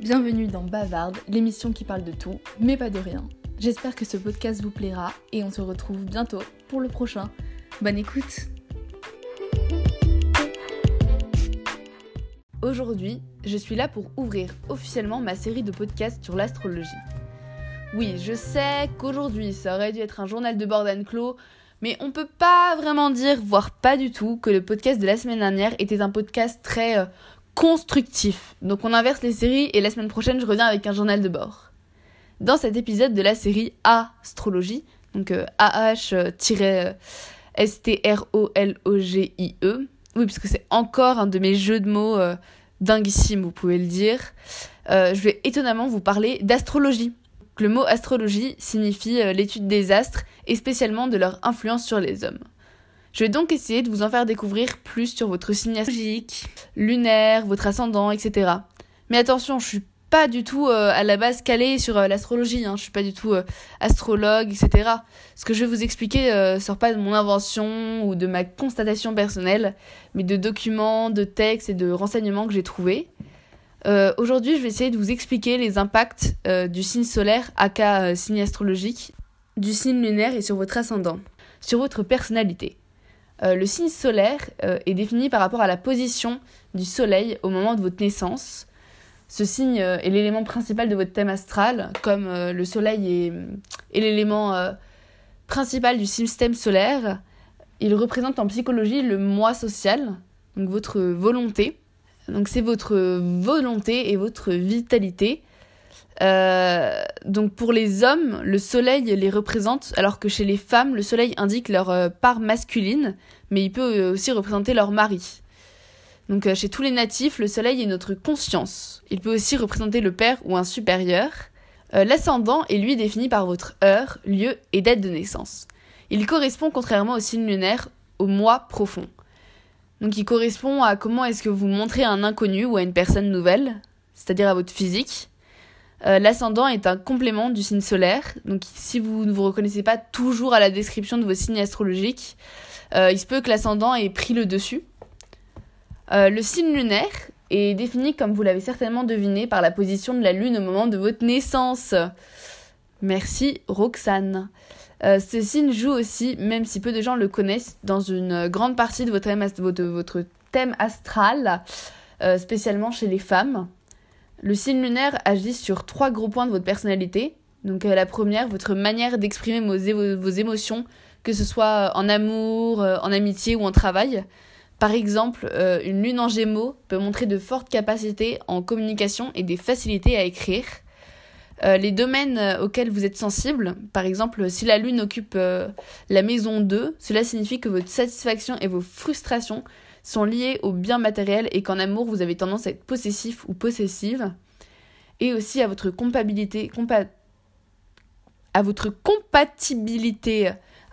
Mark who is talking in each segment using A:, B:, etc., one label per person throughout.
A: Bienvenue dans Bavarde, l'émission qui parle de tout, mais pas de rien. J'espère que ce podcast vous plaira et on se retrouve bientôt pour le prochain. Bonne écoute Aujourd'hui, je suis là pour ouvrir officiellement ma série de podcasts sur l'astrologie. Oui, je sais qu'aujourd'hui ça aurait dû être un journal de bord clos, mais on peut pas vraiment dire, voire pas du tout, que le podcast de la semaine dernière était un podcast très euh, constructif. Donc on inverse les séries et la semaine prochaine je reviens avec un journal de bord. Dans cet épisode de la série Astrologie, donc euh, A-H-S-T-R-O-L-O-G-I-E, oui, parce que c'est encore un de mes jeux de mots euh, dinguissimes, vous pouvez le dire, je vais étonnamment vous parler d'astrologie. Le mot astrologie signifie euh, l'étude des astres et spécialement de leur influence sur les hommes. Je vais donc essayer de vous en faire découvrir plus sur votre signe astrologique, lunaire, votre ascendant, etc. Mais attention, je suis pas du tout euh, à la base calée sur euh, l'astrologie, hein. je suis pas du tout astrologue, etc. Ce que je vais vous expliquer sort pas de mon invention ou de ma constatation personnelle, mais de documents, de textes et de renseignements que j'ai trouvés. Euh, aujourd'hui, je vais essayer de vous expliquer les impacts euh, du signe solaire, aka euh, signe astrologique, du signe lunaire et sur votre ascendant, sur votre personnalité. Le signe solaire est défini par rapport à la position du soleil au moment de votre naissance. Ce signe est l'élément principal de votre thème astral, comme le soleil est, est l'élément principal du système solaire. Il représente en psychologie le moi social, donc votre volonté donc c'est votre volonté et votre vitalité. Euh, donc pour les hommes, le soleil les représente, alors que chez les femmes, le soleil indique leur euh, part masculine, mais il peut euh, aussi représenter leur mari. Donc chez tous les natifs, le soleil est notre conscience. Il peut aussi représenter le père ou un supérieur. L'ascendant est lui défini par votre heure, lieu et date de naissance. Il correspond, contrairement au signe lunaire, au moi profond. Donc il correspond à comment est-ce que vous montrez à un inconnu ou à une personne nouvelle, c'est-à-dire à votre physique. Euh, l'ascendant est un complément du signe solaire, donc si vous ne vous reconnaissez pas toujours à la description de vos signes astrologiques, euh, il se peut que l'ascendant ait pris le dessus. Euh, le signe lunaire est défini, comme vous l'avez certainement deviné, par la position de la lune au moment de votre naissance. Merci Roxane. Ce signe joue aussi, même si peu de gens le connaissent, dans une grande partie de votre thème, astral, spécialement chez les femmes. Le signe lunaire agit sur trois gros points de votre personnalité. Donc euh, la première, votre manière d'exprimer vos, émotions, que ce soit en amour, en amitié ou en travail. Par exemple, une lune en gémeaux peut montrer de fortes capacités en communication et des facilités à écrire. Euh, les domaines euh, auxquels vous êtes sensible, par exemple, si la Lune occupe euh, la maison 2, cela signifie que votre satisfaction et vos frustrations sont liées au bien matériel et qu'en amour, vous avez tendance à être possessif ou possessive. Et aussi à votre compatibilité,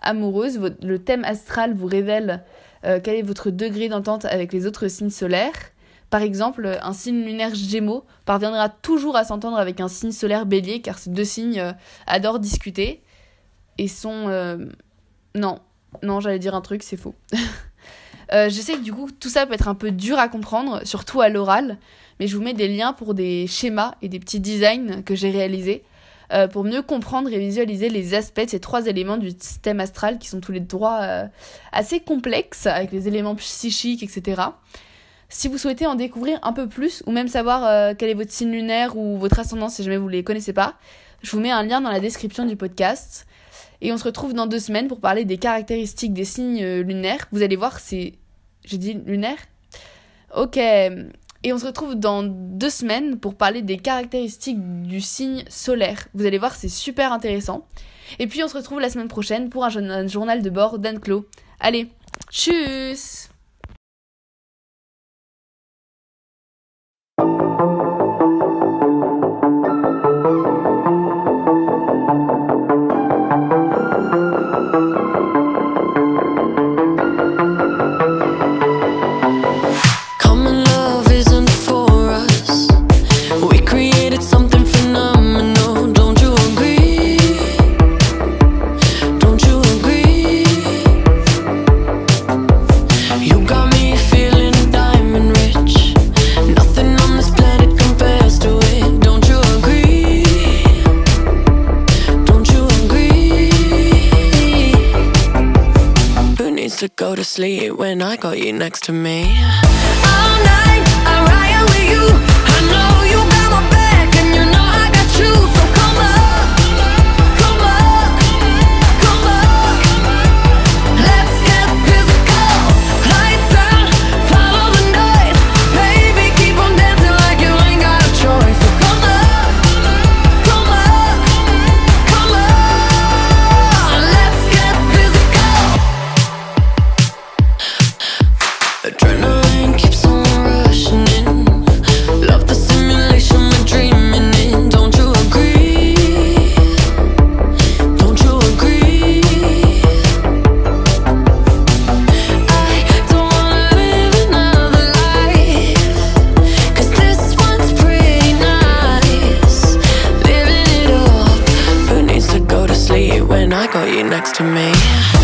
A: amoureuse. le thème astral vous révèle quel est votre degré d'entente avec les autres signes solaires. Par exemple, un signe lunaire Gémeaux parviendra toujours à s'entendre avec un signe solaire Bélier car ces deux signes euh, adorent discuter et sont euh, non, non, j'allais dire un truc, c'est faux. euh, je sais que du coup, tout ça peut être un peu dur à comprendre, surtout à l'oral, mais je vous mets des liens pour des schémas et des petits designs que j'ai réalisés euh, pour mieux comprendre et visualiser les aspects de ces trois éléments du système astral qui sont tous les droits assez complexes avec les éléments psychiques, etc. Si vous souhaitez en découvrir un peu plus ou même savoir euh, quel est votre signe lunaire ou votre ascendant si jamais vous ne les connaissez pas, je vous mets un lien dans la description du podcast. Et on se retrouve dans deux semaines pour parler des caractéristiques des signes euh, lunaires. Vous allez voir, c'est... J'ai dit lunaire? Ok. Et on se retrouve dans deux semaines pour parler des caractéristiques du signe solaire. Vous allez voir, c'est super intéressant. Et puis on se retrouve la semaine prochaine pour un, journal de bord d'Anne-Clo. Allez, tchuss
B: go to sleep when I got you next to me. All night, I'm riding with you. I know you got my back, and you know I got you. And I got you next to me.